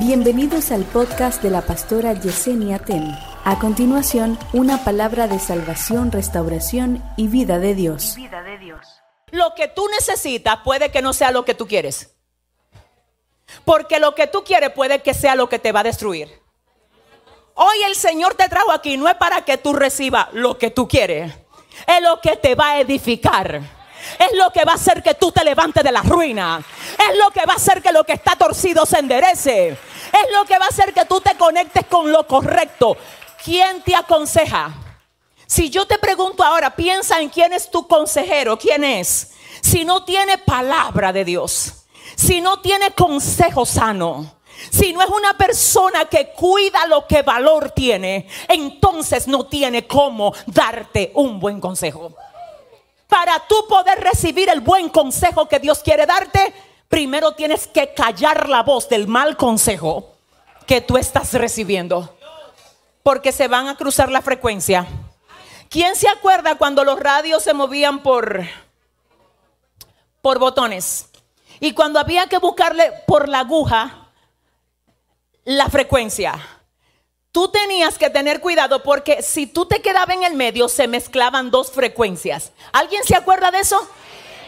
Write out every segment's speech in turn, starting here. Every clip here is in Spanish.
Bienvenidos al podcast de la pastora Yesenia Ten. A continuación, una palabra de salvación, restauración y vida de Dios. vida de Dios. Lo que tú necesitas puede que no sea lo que tú quieres. Porque lo que tú quieres puede que sea lo que te va a destruir. Hoy el Señor te trajo aquí no es para que tú recibas lo que tú quieres. Es lo que te va a edificar. Es lo que va a hacer que tú te levantes de la ruina. Es lo que va a hacer que lo que está torcido se enderece. Es lo que va a hacer que tú te conectes con lo correcto. ¿Quién te aconseja? Si yo te pregunto ahora, piensa en quién es tu consejero, quién es. Si no tiene palabra de Dios, si no tiene consejo sano, si no es una persona que cuida lo que valor tiene, entonces no tiene cómo darte un buen consejo. Para tú poder recibir el buen consejo que Dios quiere darte, primero tienes que callar la voz del mal consejo que tú estás recibiendo. Porque se van a cruzar la frecuencia. ¿Quién se acuerda cuando los radios se movían por, por botones? Y cuando había que buscarle por la aguja la frecuencia. Tú tenías que tener cuidado porque si tú te quedabas en el medio se mezclaban dos frecuencias. ¿Alguien se acuerda de eso?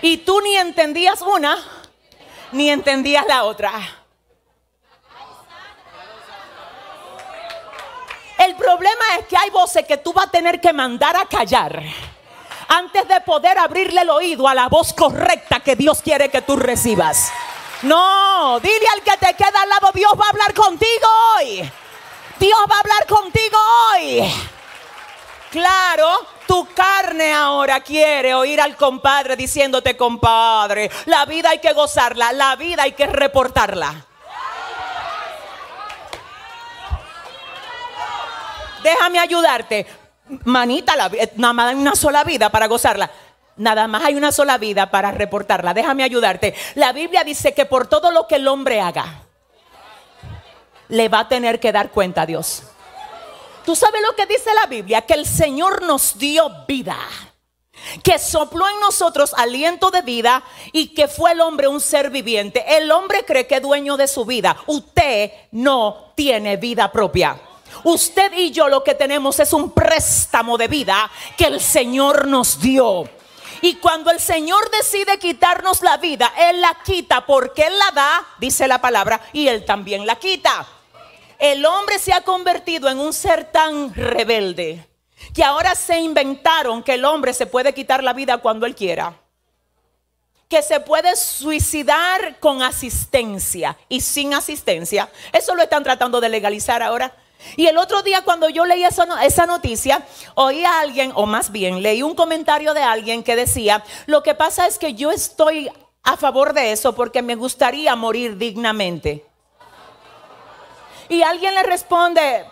Y tú ni entendías una ni entendías la otra. El problema es que hay voces que tú vas a tener que mandar a callar antes de poder abrirle el oído a la voz correcta que Dios quiere que tú recibas. No, dile al que te queda al lado, Dios va a hablar contigo hoy. Dios va a hablar contigo hoy. Claro, tu carne ahora quiere oír al compadre diciéndote, compadre, la vida hay que gozarla, la vida hay que reportarla. Déjame ayudarte. Manita, la, nada más hay una sola vida para gozarla. Nada más hay una sola vida para reportarla. Déjame ayudarte. La Biblia dice que por todo lo que el hombre haga, le va a tener que dar cuenta a Dios. ¿Tú sabes lo que dice la Biblia? Que el Señor nos dio vida. Que sopló en nosotros aliento de vida y que fue el hombre un ser viviente. El hombre cree que es dueño de su vida. Usted no tiene vida propia. Usted y yo lo que tenemos es un préstamo de vida que el Señor nos dio. Y cuando el Señor decide quitarnos la vida, Él la quita porque Él la da, dice la palabra, y Él también la quita. El hombre se ha convertido en un ser tan rebelde que ahora se inventaron que el hombre se puede quitar la vida cuando Él quiera. Que se puede suicidar con asistencia y sin asistencia. Eso lo están tratando de legalizar ahora. Y el otro día cuando yo leí esa, noticia, oí a alguien, o más bien leí un comentario de alguien que decía, lo que pasa es que yo estoy a favor de eso porque me gustaría morir dignamente. Y alguien le responde,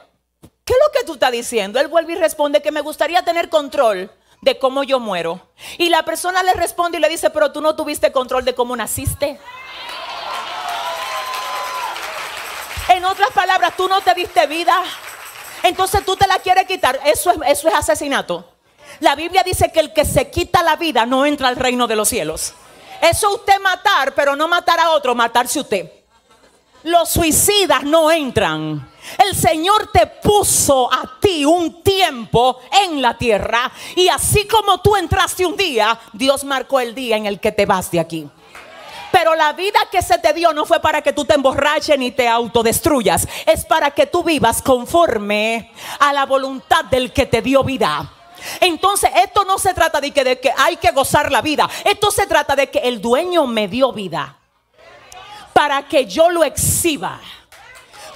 ¿qué es lo que tú estás diciendo? Él vuelve y responde que me gustaría tener control de cómo yo muero. Y la persona le responde y le dice, pero tú no tuviste control de cómo naciste. En otras palabras, tú no te diste vida. Entonces tú te la quieres quitar. Eso es, eso es asesinato. La Biblia dice que el que se quita la vida no entra al reino de los cielos. Eso usted matar, pero no matar a otro, matarse usted. Los suicidas no entran. El Señor te puso a ti un tiempo en la tierra y así como tú entraste un día, Dios marcó el día en el que te vas de aquí. Pero la vida que se te dio no fue para que tú te emborraches ni te autodestruyas. Es para que tú vivas conforme a la voluntad del que te dio vida. Entonces, esto no se trata de que, de que hay que gozar la vida. Esto se trata de que el dueño me dio vida para que yo lo exhiba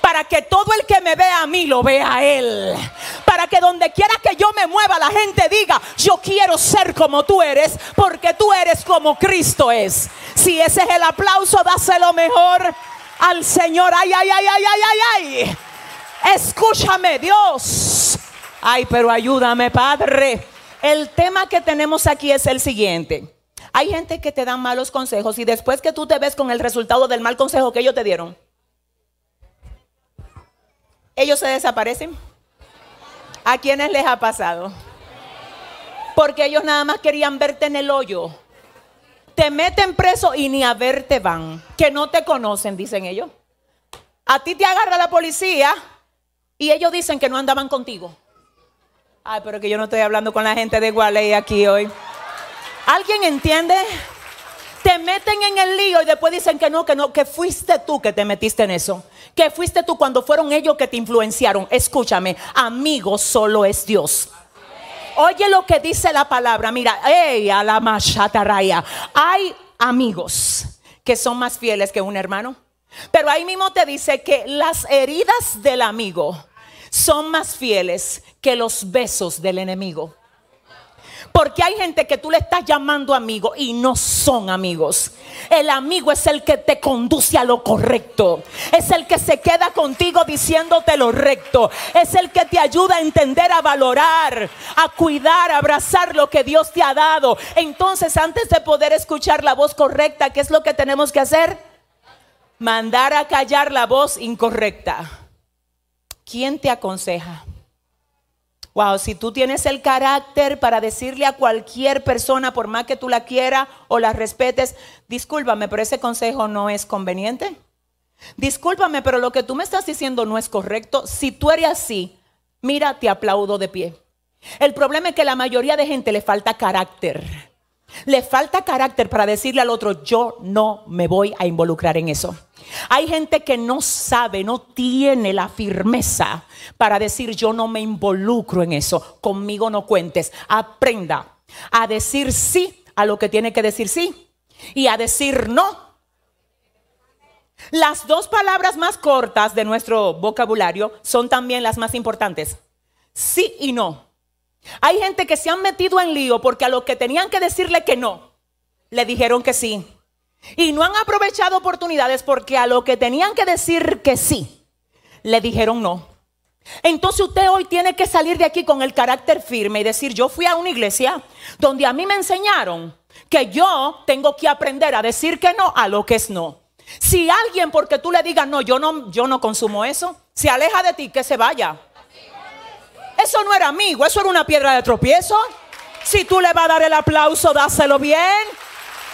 para que todo el que me vea a mí lo vea a Él. Para que donde quiera que yo me mueva, la gente diga, yo quiero ser como tú eres, porque tú eres como Cristo es. Si ese es el aplauso, dáselo mejor al Señor. Ay, ay, ay, ay, ay, ay, ay. Escúchame, Dios. Ay, pero ayúdame, Padre. El tema que tenemos aquí es el siguiente. Hay gente que te da malos consejos y después que tú te ves con el resultado del mal consejo que ellos te dieron, ellos se desaparecen. ¿A quiénes les ha pasado? Porque ellos nada más querían verte en el hoyo. Te meten preso y ni a verte van. Que no te conocen, dicen ellos. A ti te agarra la policía y ellos dicen que no andaban contigo. Ay, pero que yo no estoy hablando con la gente de Gualey aquí hoy. ¿Alguien entiende? Te meten en el lío y después dicen que no, que no, que fuiste tú que te metiste en eso. Que fuiste tú cuando fueron ellos que te influenciaron. Escúchame, amigo solo es Dios. Oye lo que dice la palabra. Mira, hey, a la raya. Hay amigos que son más fieles que un hermano. Pero ahí mismo te dice que las heridas del amigo son más fieles que los besos del enemigo. Porque hay gente que tú le estás llamando amigo y no son amigos. El amigo es el que te conduce a lo correcto. Es el que se queda contigo diciéndote lo recto. Es el que te ayuda a entender, a valorar, a cuidar, a abrazar lo que Dios te ha dado. Entonces, antes de poder escuchar la voz correcta, ¿qué es lo que tenemos que hacer? Mandar a callar la voz incorrecta. ¿Quién te aconseja? Wow, si tú tienes el carácter para decirle a cualquier persona, por más que tú la quieras o la respetes, discúlpame, pero ese consejo no es conveniente. Discúlpame, pero lo que tú me estás diciendo no es correcto. Si tú eres así, mira, te aplaudo de pie. El problema es que la mayoría de gente le falta carácter. Le falta carácter para decirle al otro, yo no me voy a involucrar en eso. Hay gente que no sabe, no tiene la firmeza para decir yo no me involucro en eso, conmigo no cuentes. Aprenda a decir sí a lo que tiene que decir sí y a decir no. Las dos palabras más cortas de nuestro vocabulario son también las más importantes. Sí y no. Hay gente que se han metido en lío porque a lo que tenían que decirle que no, le dijeron que sí. Y no han aprovechado oportunidades porque a lo que tenían que decir que sí, le dijeron no. Entonces usted hoy tiene que salir de aquí con el carácter firme y decir, yo fui a una iglesia donde a mí me enseñaron que yo tengo que aprender a decir que no a lo que es no. Si alguien porque tú le digas no, yo no yo no consumo eso, se aleja de ti, que se vaya. Eso no era amigo, eso era una piedra de tropiezo. Si tú le vas a dar el aplauso, dáselo bien.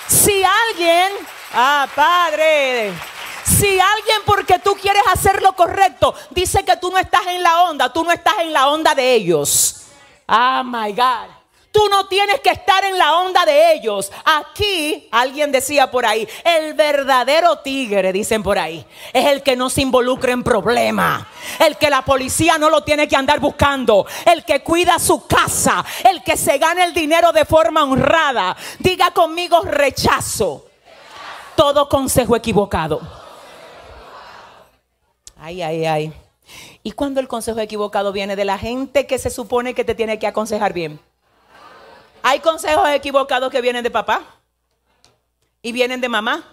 Si alguien, ah, Padre, si alguien porque tú quieres hacer lo correcto, dice que tú no estás en la onda, tú no estás en la onda de ellos. Ah, my God. Tú no tienes que estar en la onda de ellos. Aquí, alguien decía por ahí, el verdadero tigre, dicen por ahí, es el que no se involucra en problemas. El que la policía no lo tiene que andar buscando. El que cuida su casa. El que se gana el dinero de forma honrada. Diga conmigo rechazo. Todo consejo equivocado. Ay, ay, ay. ¿Y cuando el consejo equivocado viene de la gente que se supone que te tiene que aconsejar bien? Hay consejos equivocados que vienen de papá y vienen de mamá.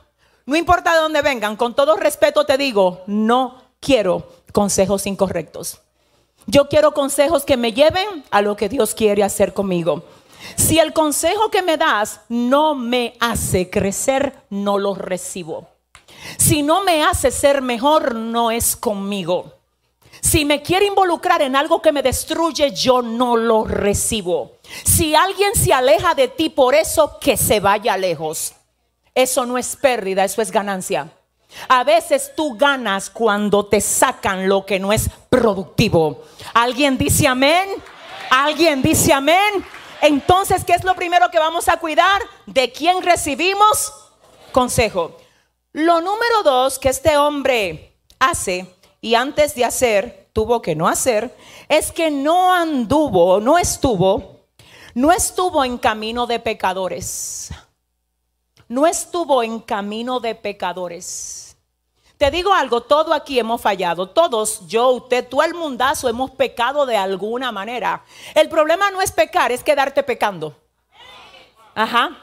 No importa de dónde vengan, con todo respeto te digo, no quiero consejos incorrectos. Yo quiero consejos que me lleven a lo que Dios quiere hacer conmigo. Si el consejo que me das no me hace crecer, no lo recibo. Si no me hace ser mejor, no es conmigo. Si me quiere involucrar en algo que me destruye, yo no lo recibo. Si alguien se aleja de ti por eso, que se vaya lejos. Eso no es pérdida, eso es ganancia. A veces tú ganas cuando te sacan lo que no es productivo. ¿Alguien dice amén? ¿Alguien dice amén? Entonces, ¿qué es lo primero que vamos a cuidar? ¿De quién recibimos consejo? Lo número dos que este hombre hace y antes de hacer tuvo que no hacer, es que no anduvo, no estuvo, no estuvo en camino de pecadores. No estuvo en camino de pecadores. Te digo algo, todo aquí hemos fallado, todos, yo, usted, tú el mundazo hemos pecado de alguna manera. El problema no es pecar, es quedarte pecando. Ajá.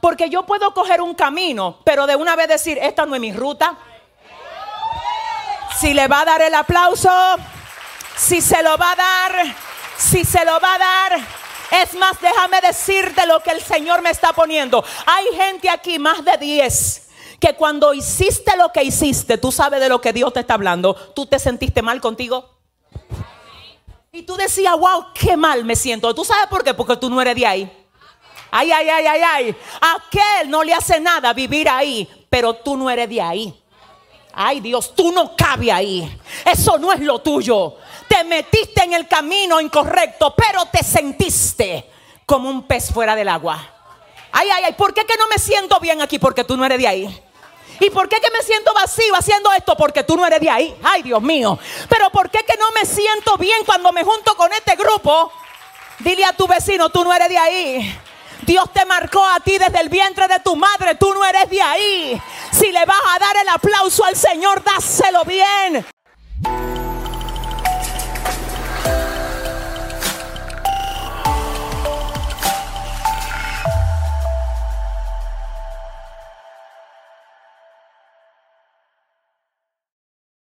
Porque yo puedo coger un camino, pero de una vez decir, esta no es mi ruta, si le va a dar el aplauso, si se lo va a dar, si se lo va a dar. Es más, déjame decirte lo que el Señor me está poniendo. Hay gente aquí, más de 10, que cuando hiciste lo que hiciste, tú sabes de lo que Dios te está hablando, tú te sentiste mal contigo. Y tú decías, wow, qué mal me siento. ¿Tú sabes por qué? Porque tú no eres de ahí. Ay, ay, ay, ay, ay. Aquel no le hace nada vivir ahí, pero tú no eres de ahí. Ay Dios, tú no cabe ahí. Eso no es lo tuyo. Te metiste en el camino incorrecto, pero te sentiste como un pez fuera del agua. Ay, ay, ay, ¿por qué que no me siento bien aquí? Porque tú no eres de ahí. ¿Y por qué que me siento vacío haciendo esto? Porque tú no eres de ahí. Ay, Dios mío. Pero ¿por qué que no me siento bien cuando me junto con este grupo? Dile a tu vecino, tú no eres de ahí. Dios te marcó a ti desde el vientre de tu madre, tú no eres de ahí. Si le vas a dar el aplauso al Señor, dáselo bien.